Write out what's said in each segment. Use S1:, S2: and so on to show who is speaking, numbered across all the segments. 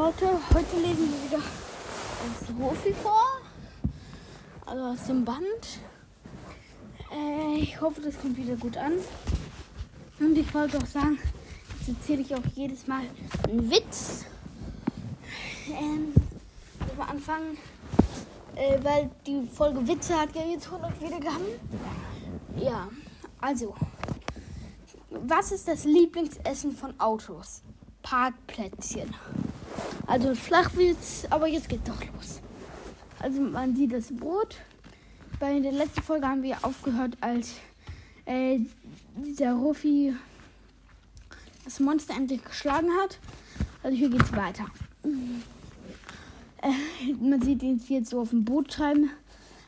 S1: Leute, heute lesen wir wieder das Rofi vor. Also aus dem Band. Äh, ich hoffe, das kommt wieder gut an. Und ich wollte auch sagen, jetzt erzähle ich auch jedes Mal einen Witz. Ähm, wir anfangen, äh, weil die Folge Witze hat ja jetzt 100 Wiedergaben. Ja, also. Was ist das Lieblingsessen von Autos? Parkplätzchen. Also Flachwitz, aber jetzt geht's doch los. Also man sieht das Boot. Bei der letzten Folge haben wir aufgehört, als äh, dieser Rufi das Monster endlich geschlagen hat. Also hier geht's weiter. Äh, man sieht ihn jetzt so auf dem Boot schreiben.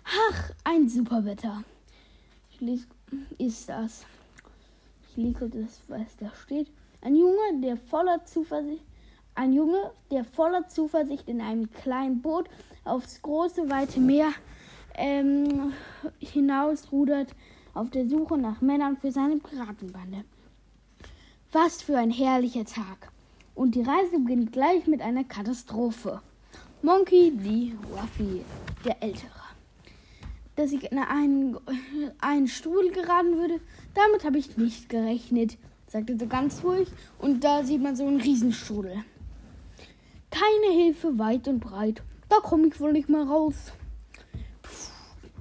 S1: Ach, ein super Wetter. Ich lese, ist das. Ich lese das, was da steht. Ein Junge, der voller Zuversicht, ein Junge, der voller Zuversicht in einem kleinen Boot aufs große weite Meer ähm, hinausrudert, auf der Suche nach Männern für seine Piratenbande. Was für ein herrlicher Tag! Und die Reise beginnt gleich mit einer Katastrophe. Monkey D. Ruffy, der Ältere. Dass ich in einen, einen Strudel geraten würde, damit habe ich nicht gerechnet sagte so ganz ruhig. Und da sieht man so einen Riesenstrudel. Keine Hilfe weit und breit. Da komme ich wohl nicht mal raus.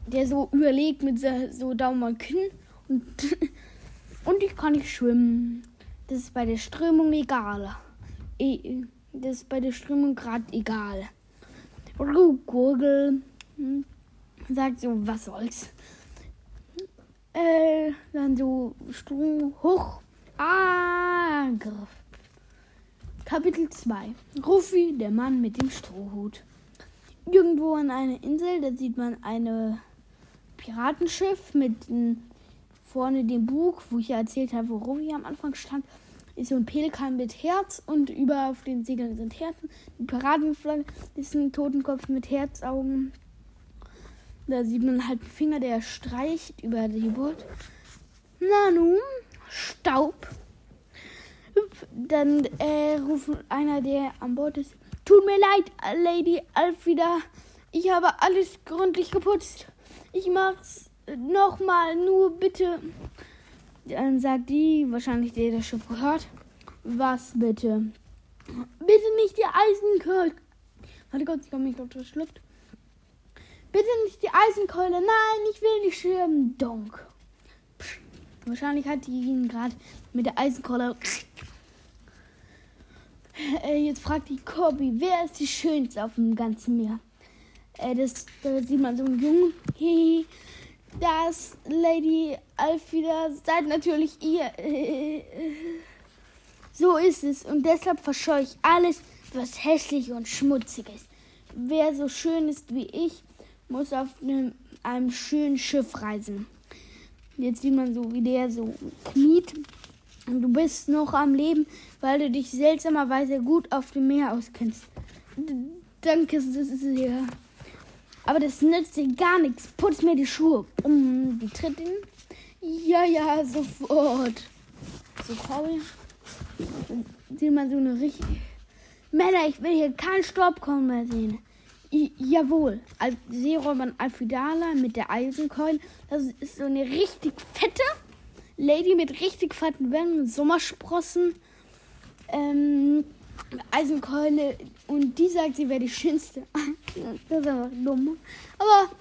S1: Der so überlegt mit so Daumen und Kinn. Und, und ich kann nicht schwimmen. Das ist bei der Strömung egal. E, das ist bei der Strömung gerade egal. Gurgel hm, sagt so, was soll's. Äh, dann so Strom hoch Angriff. Kapitel 2. Ruffy, der Mann mit dem Strohhut. Irgendwo an einer Insel, da sieht man ein Piratenschiff mit vorne dem Bug, wo ich ja erzählt habe, wo Ruffy am Anfang stand, ist so ein Pelikan mit Herz und über auf den Segeln sind Herzen. Die Piratenflagge ist ein Totenkopf mit Herzaugen. Da sieht man halt einen Finger, der streicht über die Boot. Na nun, Staub. Dann äh, ruft einer, der an Bord ist. Tut mir leid, Lady Alfida. Ich habe alles gründlich geputzt. Ich mach's nochmal, nur bitte. Dann sagt die, wahrscheinlich der das Schiff gehört. Was bitte? Bitte nicht die Eisenkeule. Warte kurz, ich habe mich gerade verschluckt. Bitte nicht die Eisenkeule. Nein, ich will nicht schirmen. Donk. Wahrscheinlich hat die ihn gerade mit der Eisenkolle. Äh, jetzt fragt die Corby, wer ist die schönste auf dem ganzen Meer? Äh, das, da sieht man so einen Jungen. Hey, das Lady Alfida seid natürlich ihr. So ist es. Und deshalb verscheue ich alles, was hässlich und schmutzig ist. Wer so schön ist wie ich, muss auf einem, einem schönen Schiff reisen. Jetzt sieht man so, wie der so kniet. Du bist noch am Leben, weil du dich seltsamerweise gut auf dem Meer auskennst. Danke sehr. Aber das nützt dir gar nichts. Putz mir die Schuhe. Um die Tritte. Ja, ja, sofort. So, Corey. Sieht man so eine richtig. Männer, ich will hier keinen Staubkorn mehr sehen. I jawohl, Al Seeräuber Alfidala mit der Eisenkeule. Das ist so eine richtig fette Lady mit richtig fetten Wangen, Sommersprossen, ähm, Eisenkeule. Und die sagt, sie wäre die schönste. das ist einfach dumm. Aber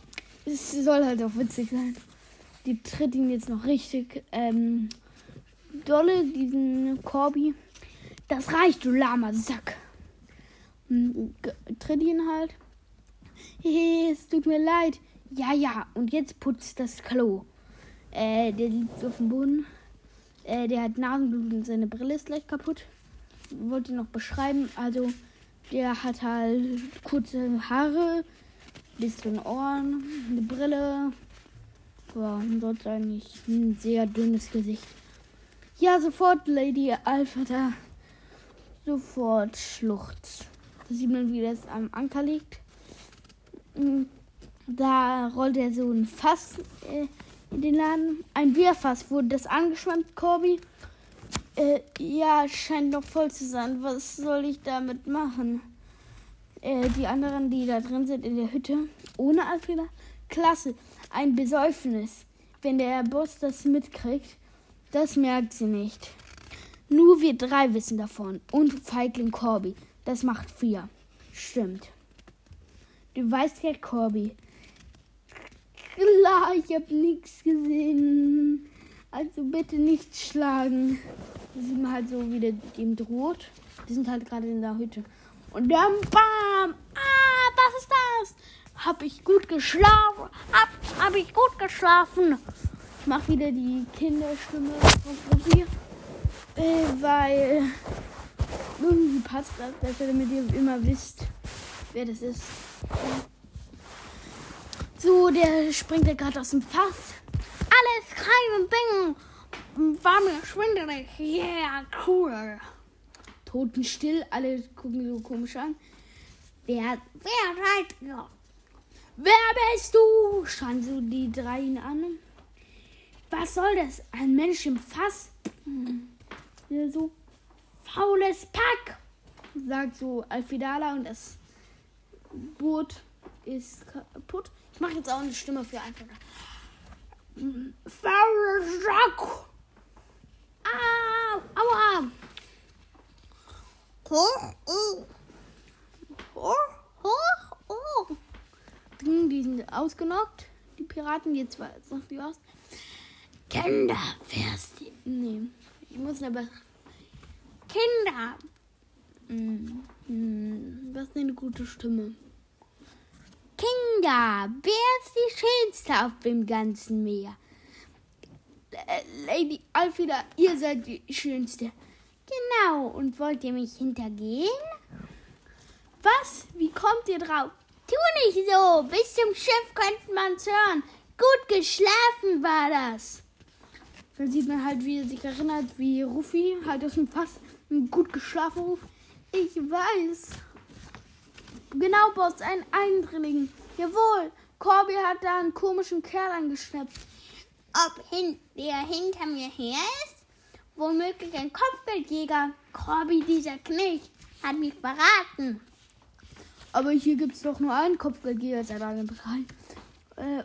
S1: es soll halt auch witzig sein. Die tritt ihn jetzt noch richtig ähm, dolle, diesen Corby. Das reicht, du lahmer Sack. Hm, tritt ihn halt. Hehe, es tut mir leid. Ja, ja, und jetzt putzt das Klo. Äh, der liegt auf dem Boden. Äh, der hat Nasenblut und seine Brille ist gleich kaputt. Wollte noch beschreiben. Also, der hat halt kurze Haare, bisschen Ohren, eine Brille. Ja, und sonst eigentlich ein sehr dünnes Gesicht. Ja, sofort, Lady Alpha da. Sofort Schluchz. Da sieht man, wie das am Anker liegt. Mm, da rollt er so ein Fass äh, in den Laden. Ein Bierfass wurde das angeschwemmt, Corby. Äh, ja, scheint noch voll zu sein. Was soll ich damit machen? Äh, die anderen, die da drin sind in der Hütte, ohne Alfreda, klasse. Ein Besäufnis. Wenn der Boss das mitkriegt, das merkt sie nicht. Nur wir drei wissen davon. Und Feigling Corby. Das macht vier. Stimmt. Du weißt ja, Corby. Klar, ich hab nichts gesehen. Also bitte nicht schlagen. Da sieht halt so, wie der dem droht. Die sind halt gerade in der Hütte. Und dann bam! Ah, was ist das? Hab ich gut geschlafen? Hab, hab ich gut geschlafen? Ich mach wieder die Kinderstimme von Sophie. Äh, weil irgendwie passt das, dass ihr damit ihr immer wisst, wer das ist. So, der springt ja gerade aus dem Fass. Alles keine Ding. War mir schwindelig. Yeah, cool. Totenstill, alle gucken so komisch an. Wer, wer seid ihr? Wer bist du? schreien so die drei ihn an. Was soll das? Ein Mensch im Fass? So faules Pack, sagt so Alfidala und das Boot ist kaputt. Ich mache jetzt auch eine Stimme für einfach. Fauler Sack! Au! Aua! Hoch, oh! Hoch, hoch, oh! Die sind ausgenockt, die Piraten, jetzt noch die aus. Kinder, fährst du? Nee, ich muss aber. Kinder! Hm, hm, was ist eine gute Stimme? Kinder, wer ist die Schönste auf dem ganzen Meer? Äh, Lady Alfida, ihr seid die Schönste. Genau, und wollt ihr mich hintergehen? Was? Wie kommt ihr drauf? Tu nicht so, bis zum Schiff könnte man's hören. Gut geschlafen war das. Dann sieht man halt, wie er sich erinnert, wie Ruffy halt aus dem Fass gut geschlafen ruft. Ich weiß. Genau, Boss, ein Eindringling. Jawohl, Corby hat da einen komischen Kerl angeschnappt. Ob hin der hinter mir her ist? Womöglich ein Kopfgeldjäger. Corby, dieser Knecht, hat mich verraten. Aber hier gibt es doch nur einen Kopfgeldjäger, sagt er rein. Äh,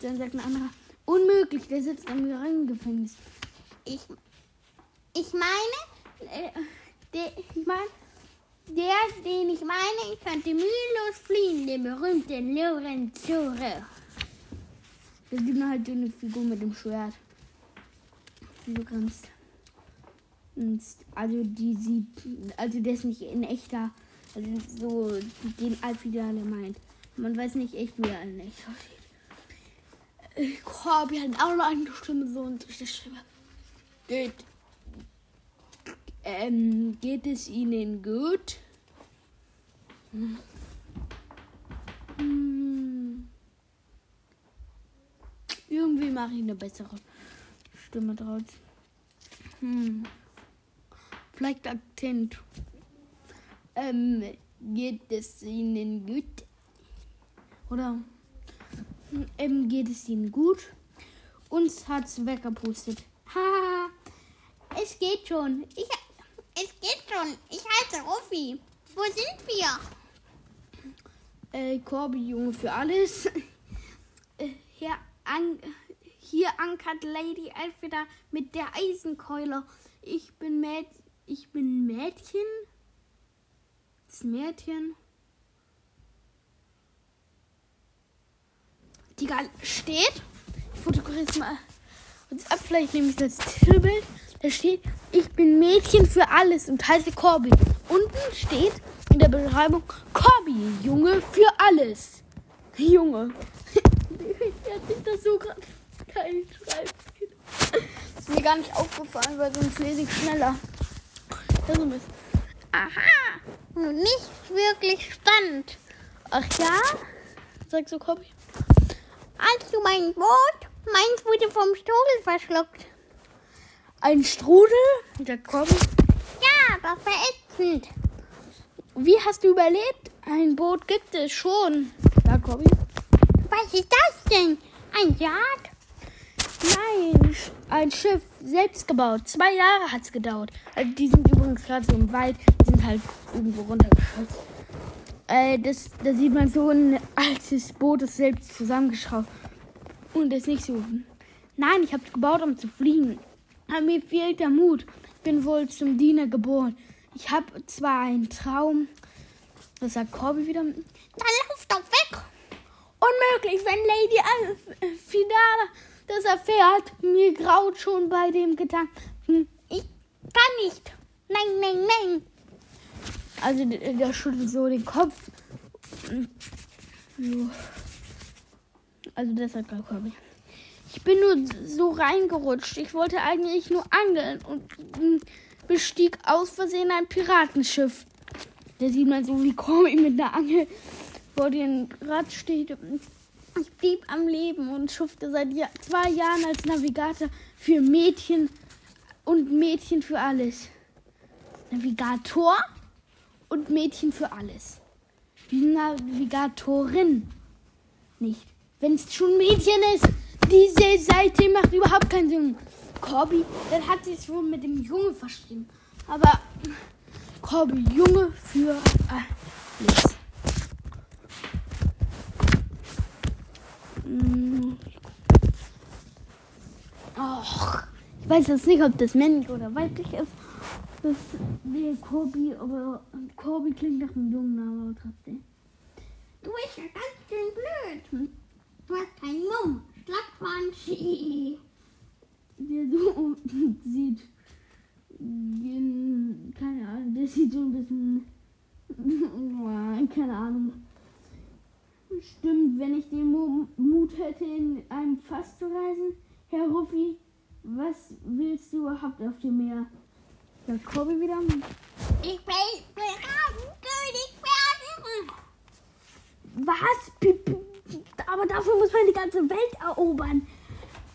S1: dann sagt ein anderer, unmöglich, der sitzt im Gefängnis. Ich, ich meine, äh, der, ich meine, der, den ich meine, ich könnte mühelos fliehen, der berühmte Lorenzore. Da sieht man halt so eine Figur mit dem Schwert. Du kannst. Also die sieht, also der ist nicht in echter, also so den Alfidale meint. Man weiß nicht echt, wie er in echt aussieht. Corby hat auch noch eine Stimme, so und die Stimme. Geht ähm, geht es Ihnen gut? Hm. Irgendwie mache ich eine bessere Stimme draus. Hm. Vielleicht Akzent. Ähm, geht es Ihnen gut? Oder ähm, geht es Ihnen gut? Uns hat's weggepustet. Ha! Es geht schon. Ich es geht schon. Ich heiße Ruffi. Wo sind wir? Äh, Corby, Junge, für alles. äh, hier, an, hier ankert Lady Elfida mit der Eisenkeule. Ich bin Mäd ich bin Mädchen. Das Mädchen. Die steht. Ich fotografiere es mal. Und ab, vielleicht nehme ich das Titelbild. Da steht, ich bin Mädchen für alles und heiße Corby. Unten steht in der Beschreibung, Corby, Junge für alles. Junge. Jetzt ist das so gerade kein Schreibfehler. Ist mir gar nicht aufgefallen, weil sonst lese ich schneller. Das ist Aha, nicht wirklich spannend. Ach ja? Sagst du, Corby. Hast du mein Boot? Meins wurde vom Strudel verschluckt. Ein Strudel? Der kommt. Ja, das war ätzend. Wie hast du überlebt? Ein Boot gibt es schon. Da, Cobby. Was ist das denn? Ein Jagd? Nein, ein Schiff, selbst gebaut. Zwei Jahre hat es gedauert. Also die sind übrigens gerade so im Wald, die sind halt irgendwo runtergeschossen. Äh, das, da sieht man so ein altes Boot, das selbst zusammengeschraubt. Und das ist nicht so. Nein, ich habe es gebaut, um zu fliegen. Aber mir fehlt der Mut. Ich bin wohl zum Diener geboren. Ich habe zwar einen Traum. Das sagt Corby wieder. Dann lauf doch weg! Unmöglich, wenn Lady Alfidala das erfährt. Mir graut schon bei dem Gedanken. Ich kann nicht. Nein, nein, nein. Also der, der schüttelt so den Kopf. Also das hat gar Corby. Ich bin nur so reingerutscht. Ich wollte eigentlich nur angeln und bestieg aus Versehen ein Piratenschiff. Da sieht man so, wie Corby mit der Angel vor dem Rad steht. Ich blieb am Leben und schuffte seit zwei Jahren als Navigator für Mädchen und Mädchen für alles. Navigator und Mädchen für alles. Wie Navigatorin. Nicht. Wenn es schon Mädchen ist, diese Seite macht überhaupt keinen Sinn. Corby, dann hat sie es wohl mit dem Junge verschrieben. Aber Corby, Junge für alles. Hm. Och, ich weiß jetzt nicht, ob das männlich oder weiblich ist. Das wäre Corby, aber Corby klingt nach einem jungen Namen, aber trotzdem. Du bist ja ganz schön blöd. Du hast keinen Mumm. Schlappmann Der so sieht. Keine Ahnung, der sieht so ein bisschen. Keine Ahnung. Stimmt, wenn ich den Mut hätte, in einem Fass zu reisen, Herr Ruffi, was willst du überhaupt auf dem Meer? Sagt Corby wieder. Ich will Piratenkönig werden. Was? Aber dafür muss man die ganze Welt erobern.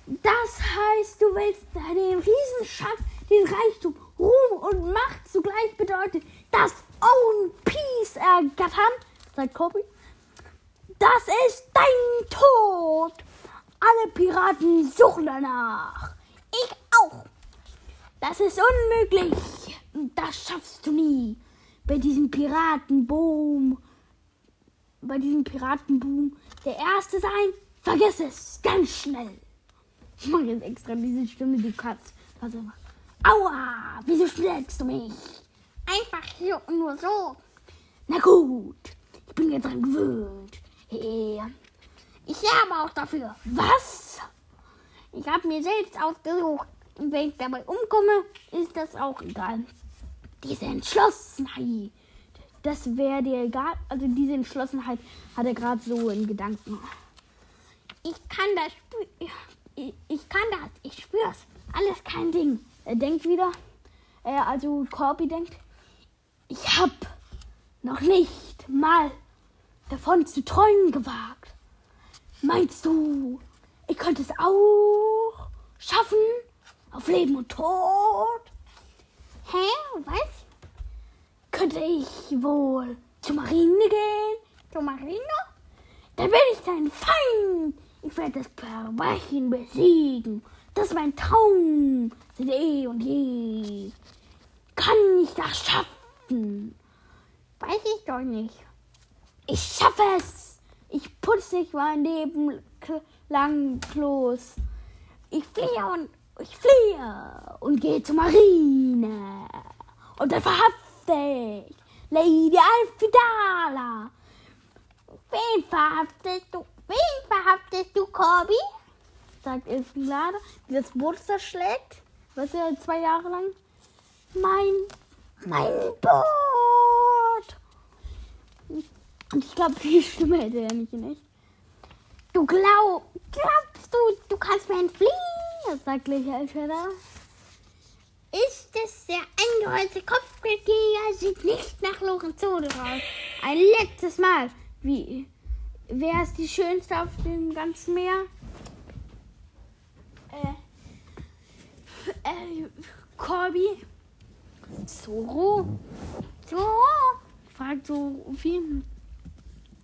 S1: Das heißt, du willst den Riesenschatz, den Reichtum, Ruhm und Macht zugleich bedeutet, das Own Peace ergattern, sagt Corby. Das ist dein Tod. Alle Piraten suchen danach. Ich auch. Das ist unmöglich. Das schaffst du nie. Bei diesem Piratenboom. Bei diesem Piratenboom. Der Erste sein. Vergiss es. Ganz schnell. Ich mache jetzt extra diese Stimme, die Katz. Mal. Aua! Wieso schlägst du mich? Einfach hier und nur so. Na gut. Ich bin jetzt dran gewöhnt. Hey. Ich sterbe auch dafür. Was? Ich habe mir selbst ausgesucht. Und wenn ich dabei umkomme, ist das auch egal. Diese Entschlossenheit, das wäre dir egal. Also diese Entschlossenheit hat er gerade so in Gedanken. Ich kann das ich, ich kann das, ich spür's. Alles kein Ding. Er denkt wieder, äh, also Corby denkt, ich hab noch nicht mal davon zu träumen gewagt. Meinst du, ich könnte es auch schaffen? Auf Leben und Tod? Hä? Was? Könnte ich wohl zur Marine gehen? Zur Marine? Dann bin ich dein Feind. Ich werde das Verbrechen besiegen. Das ist mein Traum seit eh und je. Kann ich das schaffen? Weiß ich doch nicht. Ich schaffe es. Ich putze dich mein Leben lang los. Ich fliehe und ich fliehe und gehe zur Marine. Und dann verhafte ich Lady Alfidala. Wen verhaftest du? Wen verhaftest du, Corby? sagt Elfenlade, die das Boot zerschlägt. Was ja zwei Jahre lang. Mein, mein Boot! Und ich glaube, die Stimme hätte er nicht in echt. Du glaub, glaubst du, du kannst mir entfliehen? sagt Lady Elfenlade. Ist es der angeheuzte Kopfgeldjäger? Sieht nicht nach Lorenzode raus. Ein letztes Mal. Wie? Wer ist die schönste auf dem ganzen Meer? Äh, äh, Corby. Zoro. Zoro. Fragt Sophie.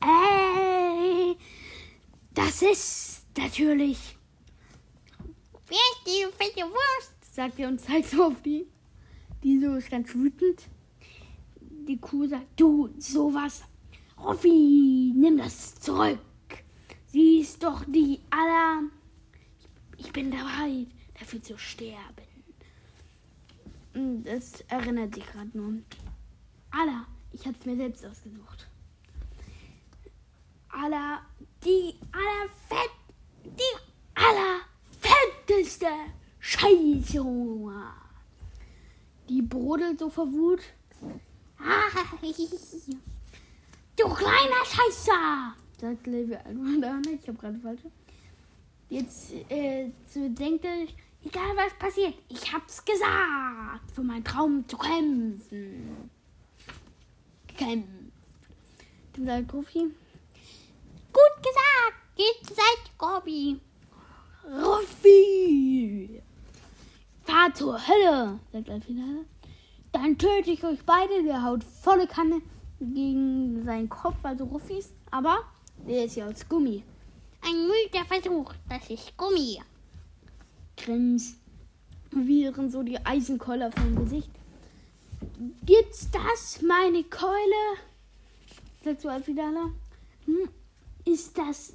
S1: Äh, das ist natürlich. Wer ist die fette Wurst? Sagt er und zeigt so auf die. Die so ist ganz wütend. Die Kuh sagt, du, sowas Ruffi, nimm das zurück. Sie ist doch die aller. Ich bin dabei, dafür zu sterben. Das erinnert sich gerade nur. Allah, ich es mir selbst ausgesucht. Allah, die allerfett, die allerfetteste Scheiße. Die brodelt so vor Wut. Du kleiner Scheißer, sagt Levi Almadana. Ich habe gerade falsch. Jetzt äh, so denkt er, egal was passiert, ich hab's gesagt, für meinen Traum zu kämpfen. Kämpfen. Dann sagt Rufi, gut gesagt, geht seit Gobi. Rufi, fahr zur Hölle, sagt Alfinale. Dann töte ich euch beide. Der haut volle Kanne gegen seinen Kopf, also Ruffis. Aber der ist ja aus Gummi. Ein müder Versuch, das ist Gummi. Grins. Viren so die Eisenkeule auf dem Gesicht. Gibt's das, meine Keule? Sagt so Alfidala. Hm, ist das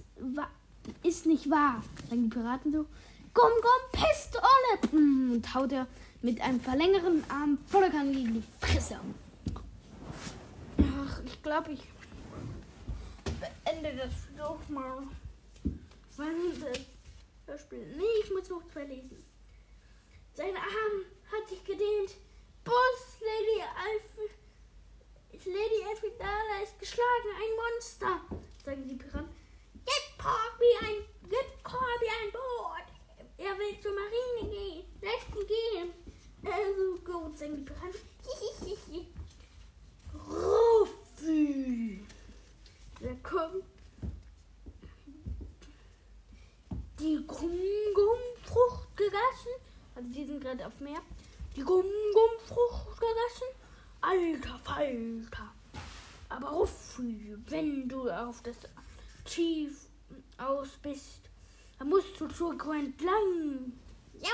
S1: ist nicht wahr, sagen die Piraten so. Gumm, gumm, Pistole! Hm, und haut er mit einem verlängerten Arm voller Kanne gegen die Fresse. Ach, ich glaube, ich beende das doch mal. Weil das Spiel. Nee, ich muss noch zwei lesen. Sein Arm hat sich gedehnt. Boss, Lady Alf. Lady Elfidala ist geschlagen, ein Monster, sagen die Piraten. Gib Corby ein, gib Corby ein Boot. Er will zur Marine gehen. Lässt ihn gehen. Also gut, die Piraten. Ruffi. Der kommt. Die Gum-Gum-Frucht gegessen. Also die sind gerade auf Meer. Die Gum-Gum-Frucht gegessen. Alter Falter. Aber Ruffi, wenn du auf das Tief aus bist, dann musst du zur Grand Lang. Ja.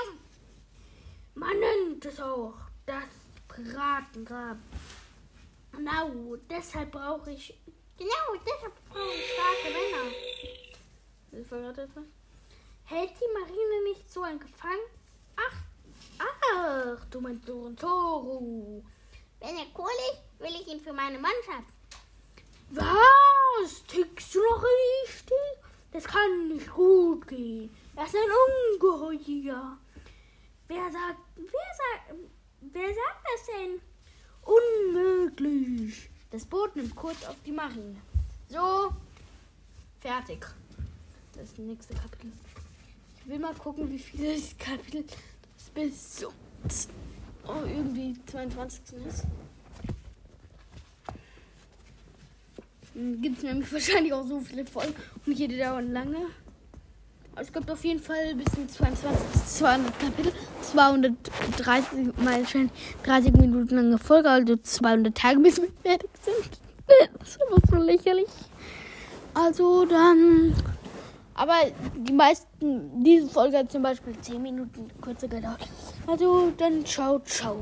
S1: Man nennt es auch das Piratengrab. Genau, deshalb brauche ich. Genau, deshalb brauche ich starke Männer. Ich verrate etwas. Hält die Marine nicht so ein Gefangen? Ach, ach, du meinst so und so.
S2: Wenn er cool ist, will ich ihn für meine Mannschaft.
S1: Was? Tickst du noch richtig? Das kann nicht gut gehen. Er ist ein Ungeheuer. Wer sagt, wer sagt, wer sagt das denn? Unmöglich. Das Boot nimmt kurz auf die Marine. So, fertig. Das das nächste Kapitel. Ich will mal gucken, wie viele Kapitel das bis zum oh, irgendwie 22. ist. Gibt es nämlich wahrscheinlich auch so viele Folgen und jede dauert lange. Aber es gibt auf jeden Fall bis zum 22. 200 Kapitel, 230 mal schon 30 Minuten lange Folge, also 200 Tage bis wir fertig sind. Das ist aber so lächerlich. Also dann. Aber die meisten, diese Folge hat zum Beispiel 10 Minuten kürzer gedauert. Also dann ciao, ciao.